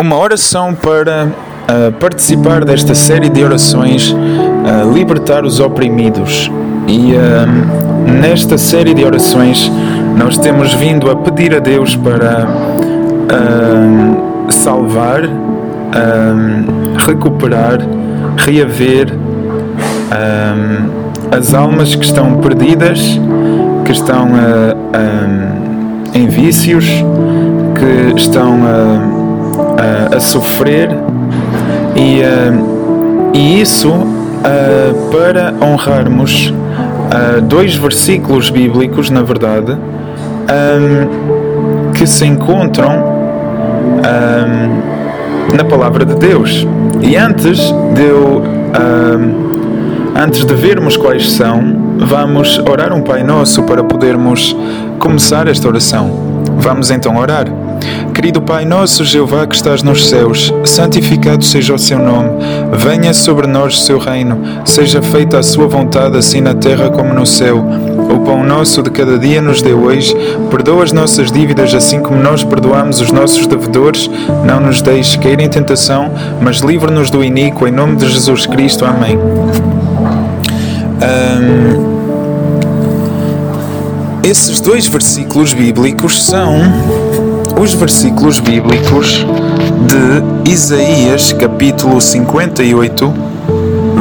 uma oração para uh, participar desta série de orações, uh, libertar os oprimidos. E uh, nesta série de orações, nós temos vindo a pedir a Deus para salvar, recuperar, reaver as almas que estão perdidas, que estão em vícios, que estão a, a sofrer e, uh, e isso uh, para honrarmos uh, dois versículos bíblicos, na verdade, um, que se encontram um, na palavra de Deus. E antes de eu, antes de vermos quais são, vamos orar um Pai Nosso para podermos começar esta oração. Vamos então orar. Querido Pai nosso Jeová que estás nos céus, santificado seja o seu nome. Venha sobre nós o seu reino. Seja feita a sua vontade, assim na terra como no céu. O pão nosso de cada dia nos dê hoje. Perdoa as nossas dívidas, assim como nós perdoamos os nossos devedores. Não nos deixes cair em tentação, mas livre-nos do iníquo. Em nome de Jesus Cristo. Amém. Um, esses dois versículos bíblicos são os versículos bíblicos de Isaías, capítulo 58,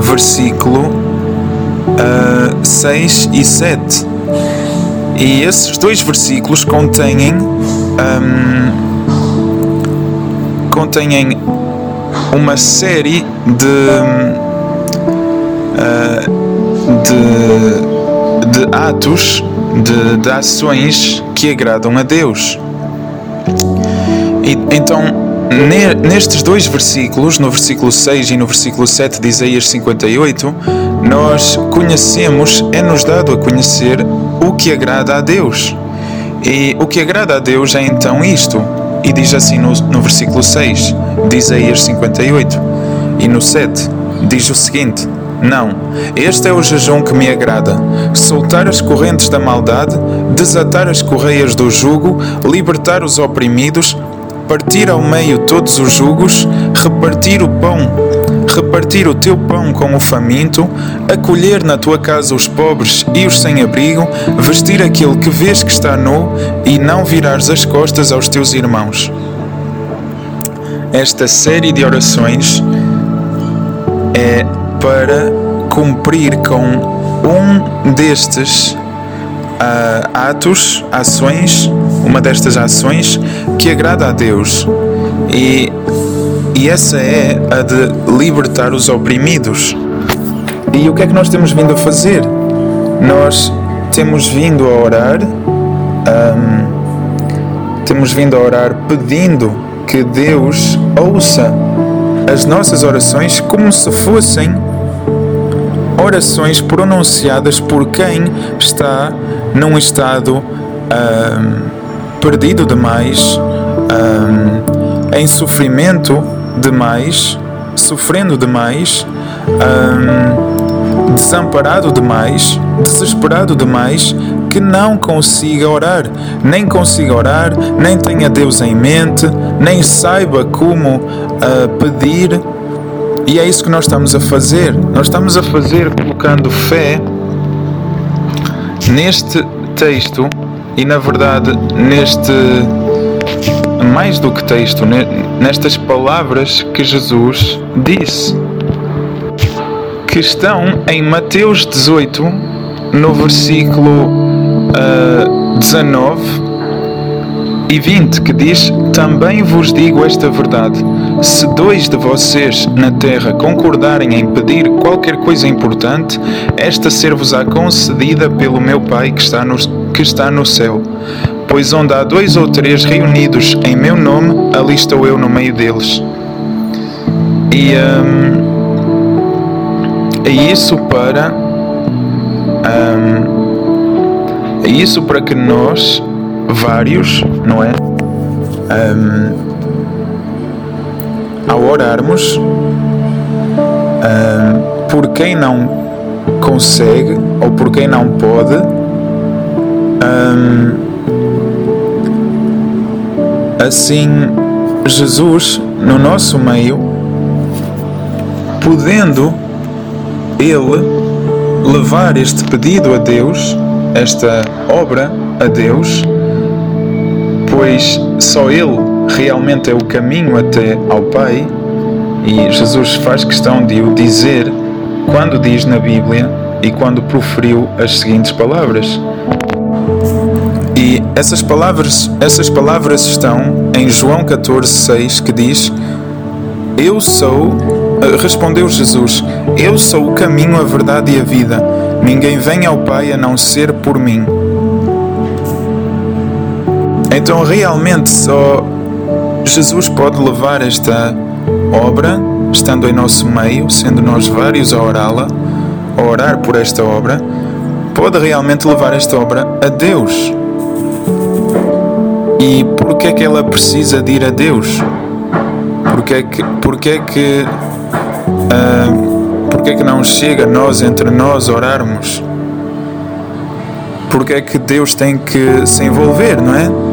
versículo uh, ah, 6 e 7. E esses dois versículos contêm, um, contêm uma série de, uh, de, de atos, de, de ações que agradam a Deus. E, então, nestes dois versículos, no versículo 6 e no versículo 7 de Isaías 58, nós conhecemos, é-nos dado a conhecer o que agrada a Deus. E o que agrada a Deus é então isto. E diz assim no, no versículo 6 de Isaías 58. E no 7 diz o seguinte: Não, este é o jejum que me agrada: soltar as correntes da maldade, desatar as correias do jugo, libertar os oprimidos, partir ao meio todos os jugos, repartir o pão, repartir o teu pão com o faminto, acolher na tua casa os pobres e os sem-abrigo, vestir aquele que vês que está nu e não virares as costas aos teus irmãos. Esta série de orações é para cumprir com um destes uh, atos, ações, uma destas ações que agrada a Deus. E, e essa é a de libertar os oprimidos. E o que é que nós temos vindo a fazer? Nós temos vindo a orar, um, temos vindo a orar pedindo que Deus ouça as nossas orações como se fossem orações pronunciadas por quem está num estado um, perdido demais, um, em sofrimento demais, sofrendo demais, um, desamparado demais, desesperado demais, que não consiga orar, nem consiga orar, nem tenha Deus em mente, nem saiba como uh, pedir. E é isso que nós estamos a fazer. Nós estamos a fazer colocando fé neste texto e, na verdade, neste. Mais do que texto, nestas palavras que Jesus disse, que estão em Mateus 18, no versículo uh, 19 e 20, que diz: Também vos digo esta verdade: se dois de vocês na terra concordarem em pedir qualquer coisa importante, esta ser-vos-á concedida pelo meu Pai que está, no, que está no céu. Pois onde há dois ou três reunidos em meu nome, ali estou eu no meio deles. E um, é isso para. Um, é isso para que nós vários, não é? Um, ao orarmos, um, por quem não consegue ou por quem não pode, um, assim Jesus no nosso meio, podendo Ele levar este pedido a Deus, esta obra a Deus, pois só Ele realmente é o caminho até ao Pai, e Jesus faz questão de o dizer quando diz na Bíblia e quando proferiu as seguintes palavras. E essas palavras, essas palavras estão em João 14:6 que diz: Eu sou, eh, respondeu Jesus, eu sou o caminho, a verdade e a vida. Ninguém vem ao Pai a não ser por mim. Então realmente só Jesus pode levar esta obra, estando em nosso meio, sendo nós vários a orá-la, a orar por esta obra, pode realmente levar esta obra a Deus. E por que é que ela precisa de ir a Deus? Porque é que, porque é que, uh, porque é que não chega nós entre nós orarmos? Porque é que Deus tem que se envolver, não é?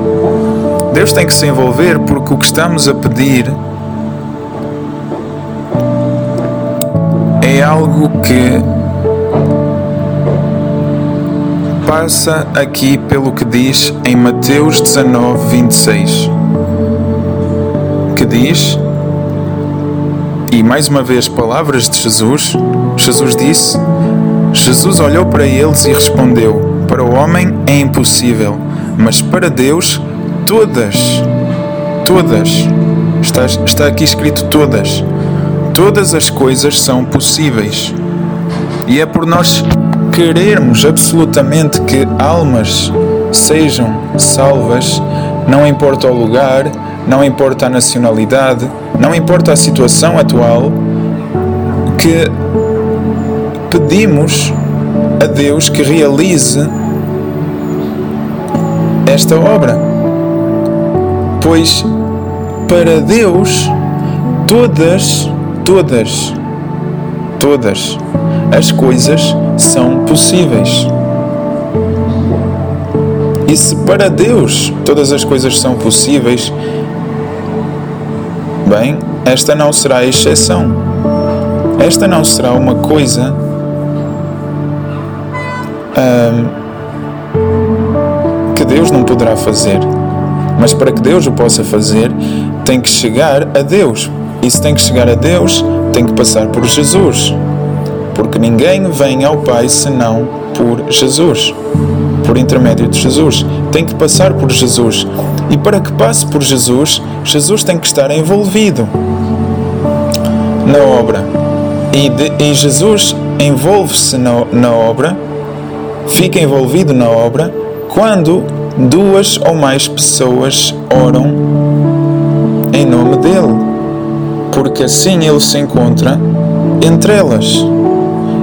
Deus tem que se envolver porque o que estamos a pedir é algo que passa aqui pelo que diz em Mateus 19, 26. Que diz, e mais uma vez palavras de Jesus, Jesus disse: Jesus olhou para eles e respondeu: Para o homem é impossível, mas para Deus todas, todas, está, está aqui escrito todas, todas as coisas são possíveis. E é por nós querermos absolutamente que almas sejam salvas, não importa o lugar, não importa a nacionalidade, não importa a situação atual, que pedimos a Deus que realize esta obra pois para Deus todas, todas, todas as coisas são possíveis. E se para Deus todas as coisas são possíveis, bem, esta não será a exceção. Esta não será uma coisa que Deus não poderá fazer. Mas para que Deus o possa fazer, tem que chegar a Deus. E se tem que chegar a Deus, tem que passar por Jesus. Porque ninguém vem ao Pai senão por Jesus. Por intermédio de Jesus. Tem que passar por Jesus. E para que passe por Jesus, Jesus tem que estar envolvido na obra. E, de, e Jesus envolve-se na, na obra, fica envolvido na obra, quando duas ou mais pessoas oram em nome dele, porque assim ele se encontra entre elas.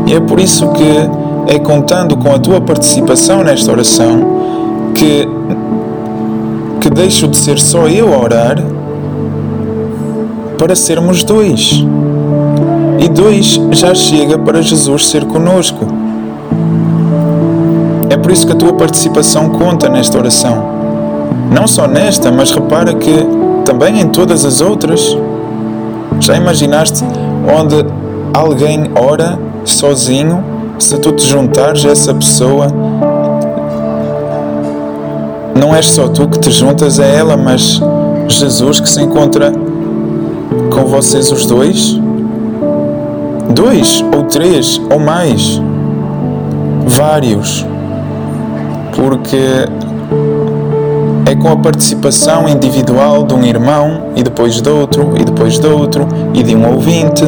E é por isso que é contando com a tua participação nesta oração que, que deixo de ser só eu a orar para sermos dois. E dois já chega para Jesus ser conosco. É por isso que a tua participação conta nesta oração. Não só nesta, mas repara que também em todas as outras. Já imaginaste onde alguém ora sozinho, se tu te juntares a essa pessoa, não és só tu que te juntas a ela, mas Jesus que se encontra com vocês os dois? Dois, ou três, ou mais. Vários porque é com a participação individual de um irmão e depois de outro e depois de outro e de um ouvinte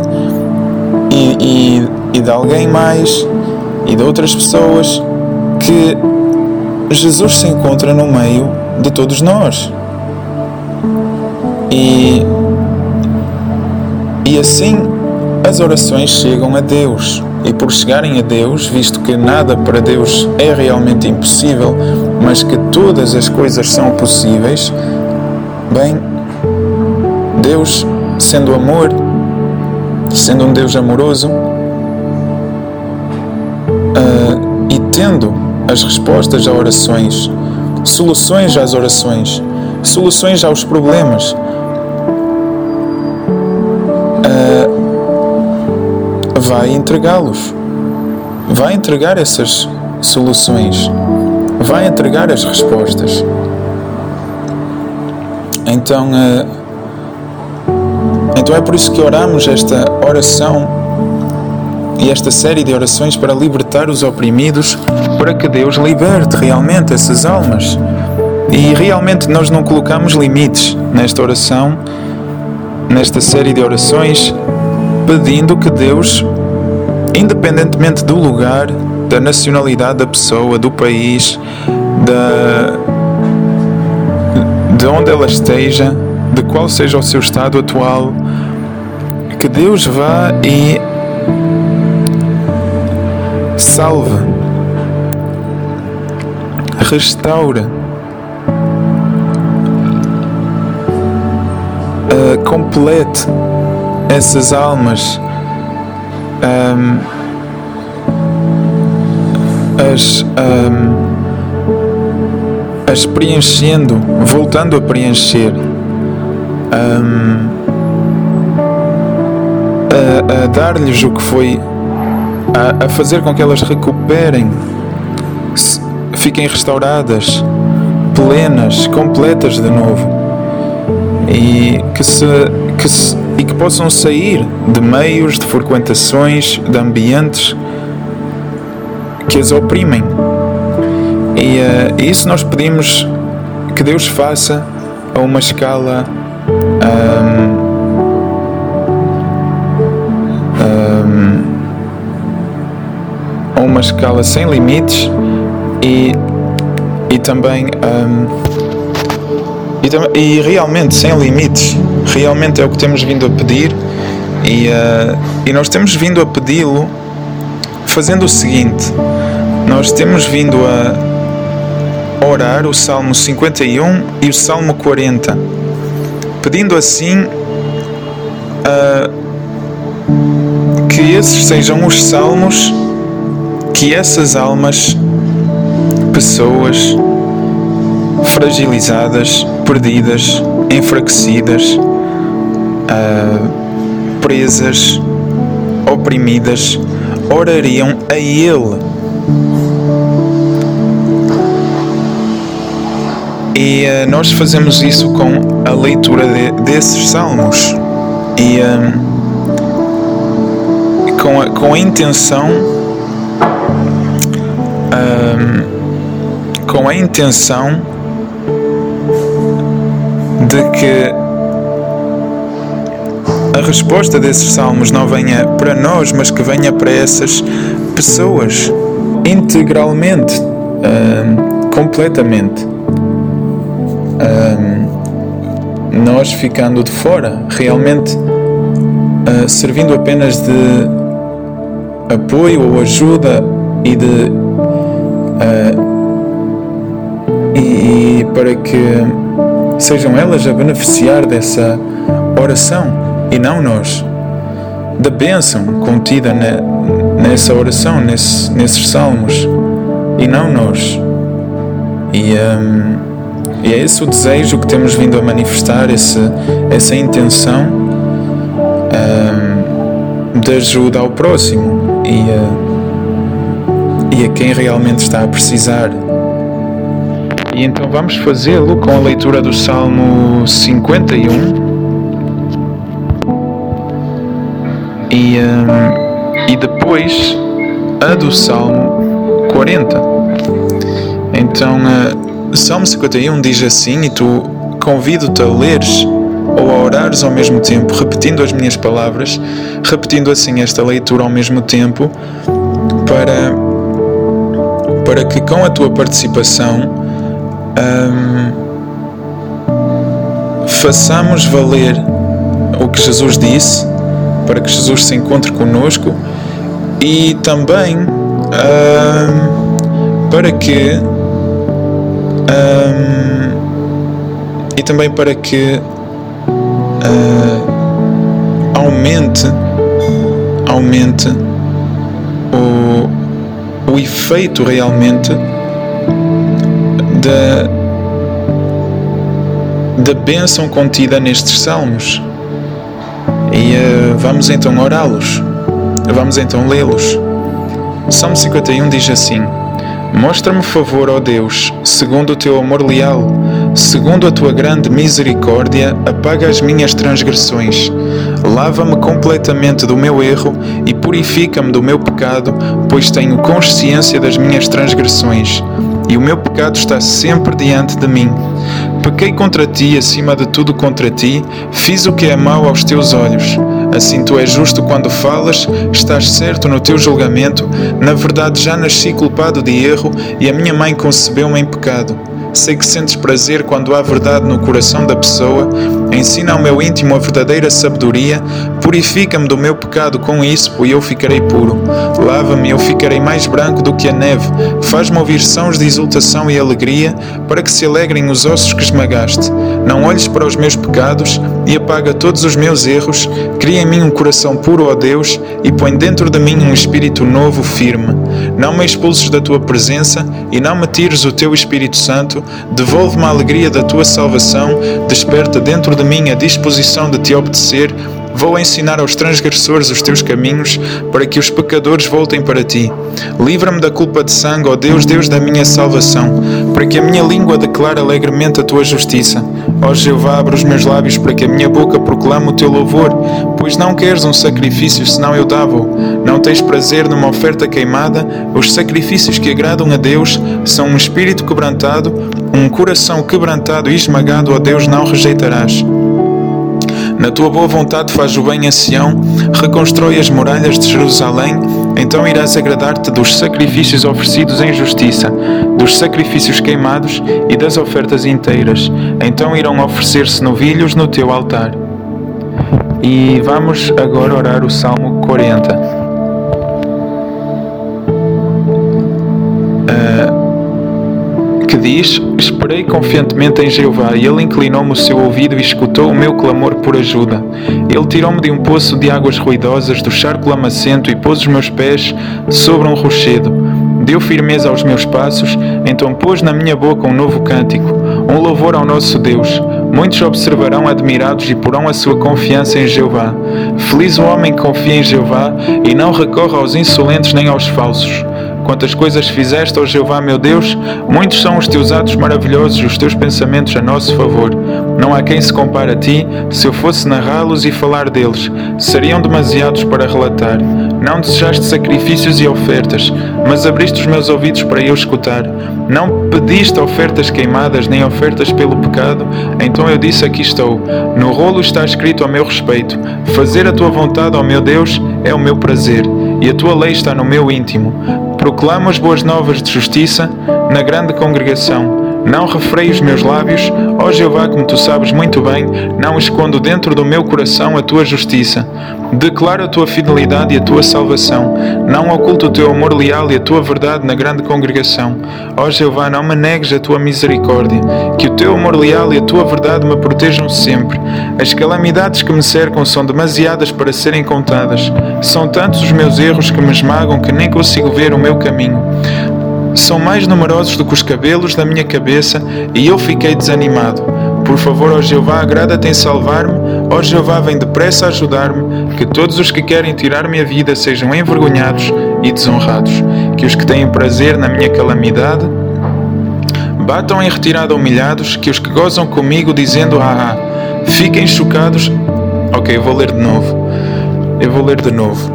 e, e, e de alguém mais e de outras pessoas que Jesus se encontra no meio de todos nós. E, e assim as orações chegam a Deus e por chegarem a Deus, visto que nada para Deus é realmente impossível, mas que todas as coisas são possíveis, bem, Deus, sendo amor, sendo um Deus amoroso, uh, e tendo as respostas a orações, soluções às orações, soluções aos problemas, vai entregá-los, vai entregar essas soluções, vai entregar as respostas. Então, uh, então é por isso que oramos esta oração e esta série de orações para libertar os oprimidos, para que Deus liberte realmente essas almas. E realmente nós não colocamos limites nesta oração, nesta série de orações, pedindo que Deus, independentemente do lugar, da nacionalidade da pessoa, do país, da, de onde ela esteja, de qual seja o seu estado atual, que Deus vá e salve, restaura, uh, complete essas almas. Um, as, um, as preenchendo, voltando a preencher, um, a, a dar-lhes o que foi, a, a fazer com que elas recuperem, fiquem restauradas, plenas, completas de novo e que se, que se e que possam sair de meios, de frequentações, de ambientes que as oprimem. E uh, isso nós pedimos que Deus faça a uma escala um, um, a uma escala sem limites e, e também um, e, e, realmente sem limites realmente é o que temos vindo a pedir e, uh, e nós temos vindo a pedi-lo fazendo o seguinte: nós temos vindo a orar o Salmo 51 e o Salmo 40, pedindo assim uh, que esses sejam os salmos que essas almas, pessoas fragilizadas, perdidas, enfraquecidas, uh, presas, oprimidas, orariam a Ele. E uh, nós fazemos isso com a leitura de, desses salmos e um, com, a, com a intenção com a intenção de que a resposta desses salmos não venha para nós, mas que venha para essas pessoas integralmente, completamente. nós ficando de fora, realmente uh, servindo apenas de apoio ou ajuda e de uh, e, e para que sejam elas a beneficiar dessa oração e não nós. Da bênção contida ne, nessa oração, nesse, nesses salmos, e não nós. E, um, e é esse o desejo que temos vindo a manifestar, esse, essa intenção um, de ajuda ao próximo e, uh, e a quem realmente está a precisar. E então vamos fazê-lo com a leitura do Salmo 51 e, um, e depois a do Salmo 40. Então, uh, Salmo 51 diz assim, e tu convido-te a leres ou a orares ao mesmo tempo, repetindo as minhas palavras, repetindo assim esta leitura ao mesmo tempo, para, para que com a tua participação um, façamos valer o que Jesus disse para que Jesus se encontre conosco e também um, para que um, e também para que uh, aumente aumente o, o efeito realmente da, da bênção contida nestes salmos. E uh, vamos então orá-los. Vamos então lê-los. Salmo 51 diz assim: Mostra-me favor, ó Deus, segundo o teu amor leal, segundo a tua grande misericórdia, apaga as minhas transgressões. Lava-me completamente do meu erro e purifica-me do meu pecado, pois tenho consciência das minhas transgressões, e o meu pecado está sempre diante de mim. Pequei contra ti, acima de tudo contra ti, fiz o que é mau aos teus olhos. Assim tu és justo quando falas, estás certo no teu julgamento. Na verdade, já nasci culpado de erro e a minha mãe concebeu-me em pecado. Sei que sentes prazer quando há verdade no coração da pessoa. Ensina ao meu íntimo a verdadeira sabedoria. Purifica-me do meu pecado com isso, e eu ficarei puro. Lava-me, eu ficarei mais branco do que a neve. Faz-me ouvir sons de exultação e alegria, para que se alegrem os ossos que esmagaste. Não olhes para os meus pecados e apaga todos os meus erros. Cria em mim um coração puro, ó Deus, e põe dentro de mim um espírito novo, firme. Não me expulses da tua presença e não me tires o teu Espírito Santo devolve-me a alegria da tua salvação, desperta dentro de mim a disposição de te obedecer. Vou ensinar aos transgressores os teus caminhos, para que os pecadores voltem para ti. Livra-me da culpa de sangue, ó Deus, Deus da minha salvação, para que a minha língua declare alegremente a tua justiça. Ó Jeová, abre os meus lábios para que a minha boca proclame o teu louvor, pois não queres um sacrifício, senão eu dava-o. Não tens prazer numa oferta queimada, os sacrifícios que agradam a Deus são um espírito quebrantado, um coração quebrantado e esmagado, ó Deus, não rejeitarás. Na tua boa vontade faz o bem a Sião, reconstrói as muralhas de Jerusalém, então irás agradar-te dos sacrifícios oferecidos em justiça, dos sacrifícios queimados e das ofertas inteiras. Então irão oferecer-se novilhos no teu altar. E vamos agora orar o Salmo 40. Diz: Esperei confiantemente em Jeová, e ele inclinou-me o seu ouvido e escutou o meu clamor por ajuda. Ele tirou-me de um poço de águas ruidosas, do charco lamacento, e pôs os meus pés sobre um rochedo. Deu firmeza aos meus passos, então pôs na minha boca um novo cântico, um louvor ao nosso Deus. Muitos observarão admirados e porão a sua confiança em Jeová. Feliz o homem que confia em Jeová e não recorre aos insolentes nem aos falsos. Quantas coisas fizeste, ó Jeová meu Deus, muitos são os teus atos maravilhosos e os teus pensamentos a nosso favor. Não há quem se compare a ti, se eu fosse narrá-los e falar deles, seriam demasiados para relatar. Não desejaste sacrifícios e ofertas, mas abriste os meus ouvidos para eu escutar. Não pediste ofertas queimadas nem ofertas pelo pecado, então eu disse: Aqui estou. No rolo está escrito a meu respeito: Fazer a tua vontade, ó meu Deus, é o meu prazer, e a tua lei está no meu íntimo. Proclamo as boas novas de justiça na grande congregação. Não refreio os meus lábios, ó Jeová, como tu sabes muito bem, não escondo dentro do meu coração a tua justiça. Declaro a tua fidelidade e a tua salvação. Não oculto o teu amor leal e a tua verdade na grande congregação. Ó Jeová, não me negues a tua misericórdia. Que o teu amor leal e a tua verdade me protejam sempre. As calamidades que me cercam são demasiadas para serem contadas. São tantos os meus erros que me esmagam que nem consigo ver o meu caminho são mais numerosos do que os cabelos da minha cabeça, e eu fiquei desanimado. Por favor, ó Jeová, agrada-te em salvar-me. Ó Jeová, vem depressa ajudar-me. Que todos os que querem tirar minha vida sejam envergonhados e desonrados. Que os que têm prazer na minha calamidade batam em retirada humilhados. Que os que gozam comigo, dizendo ah, ah, fiquem chocados. Ok, eu vou ler de novo. Eu vou ler de novo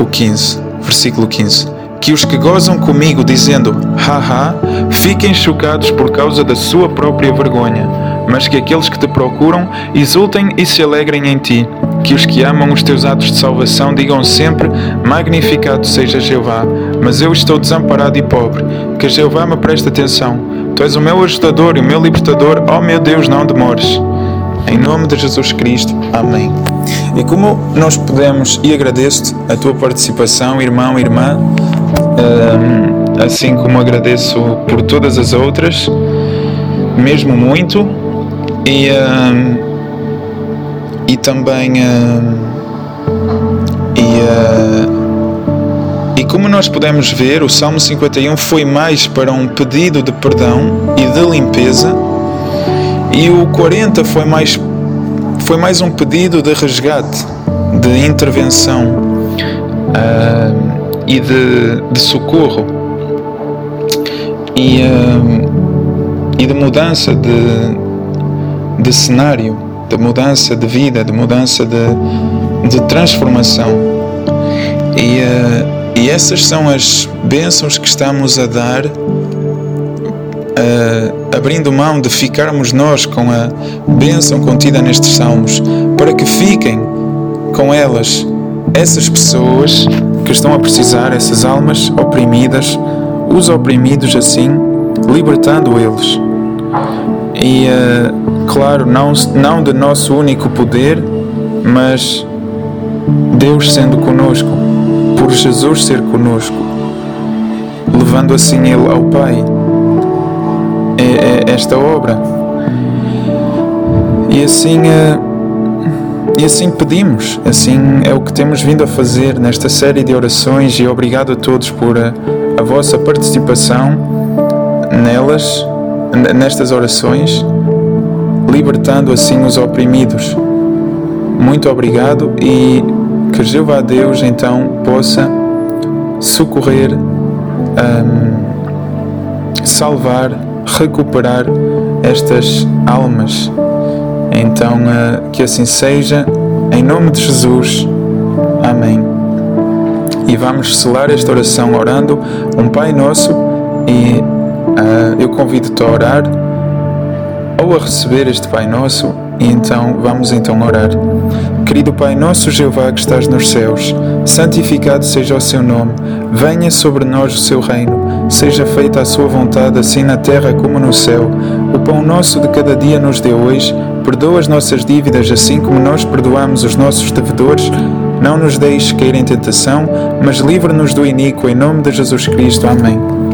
o 15, versículo 15 que os que gozam comigo, dizendo haha, fiquem chocados por causa da sua própria vergonha, mas que aqueles que te procuram exultem e se alegrem em ti. Que os que amam os teus atos de salvação digam sempre: Magnificado seja Jeová. Mas eu estou desamparado e pobre. Que Jeová me preste atenção. Tu és o meu ajudador e o meu libertador. Oh meu Deus, não demores. Em nome de Jesus Cristo. Amém. E como nós podemos, e agradeço-te a tua participação, irmão, irmã, assim como agradeço por todas as outras, mesmo muito, e, e também. e, e como nós podemos ver, o Salmo 51 foi mais para um pedido de perdão e de limpeza, e o 40 foi mais, foi mais um pedido de resgate, de intervenção uh, e de, de, socorro e, uh, e de mudança de, de cenário, de mudança de vida, de mudança de, de transformação. E, uh, e essas são as bênçãos que estamos a dar uh, abrindo mão de ficarmos nós com a bênção contida nestes salmos, para que fiquem com elas essas pessoas que estão a precisar, essas almas oprimidas, os oprimidos assim, libertando eles. E uh, claro, não, não de nosso único poder, mas Deus sendo conosco, por Jesus ser conosco, levando assim Ele ao Pai é, é esta obra. E assim, é, e assim pedimos, assim é o que temos vindo a fazer nesta série de orações e obrigado a todos por a, a vossa participação nelas, nestas orações, libertando assim os oprimidos. Muito obrigado e que Jeová Deus então possa socorrer, um, salvar recuperar estas almas. Então, eh, que assim seja, em nome de Jesus. Amém. E vamos selar esta oração orando um Pai Nosso e uh, eu convido-te a orar ou a receber este Pai Nosso e então vamos então orar. Querido Pai nosso Jeová que estás nos céus, santificado seja o seu nome, venha sobre nós o seu reino, seja feita a sua vontade assim na terra como no céu. O pão nosso de cada dia nos dê hoje, perdoa as nossas dívidas assim como nós perdoamos os nossos devedores. Não nos deixes cair em tentação, mas livra-nos do iníquo em nome de Jesus Cristo. Amém.